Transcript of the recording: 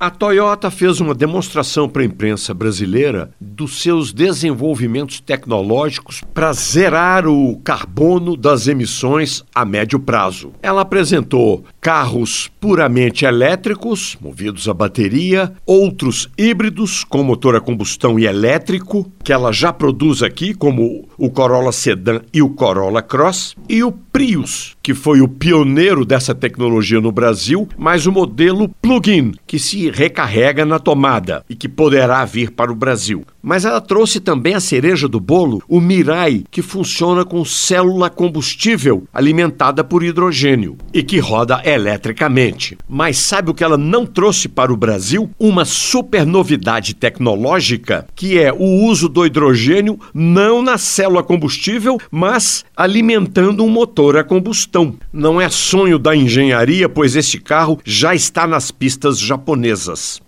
A Toyota fez uma demonstração para a imprensa brasileira dos seus desenvolvimentos tecnológicos para zerar o carbono das emissões a médio prazo. Ela apresentou carros puramente elétricos, movidos a bateria, outros híbridos com motor a combustão e elétrico, que ela já produz aqui, como o Corolla Sedan e o Corolla Cross, e o Prius, que foi o pioneiro dessa tecnologia no Brasil, mas o modelo plug-in, que se recarrega na tomada e que poderá vir para o Brasil. Mas ela trouxe também a cereja do bolo, o Mirai, que funciona com célula combustível alimentada por hidrogênio e que roda eletricamente. Mas sabe o que ela não trouxe para o Brasil? Uma super novidade tecnológica, que é o uso do hidrogênio não na célula combustível, mas alimentando um motor a combustão. Não é sonho da engenharia, pois este carro já está nas pistas japonesas empresas.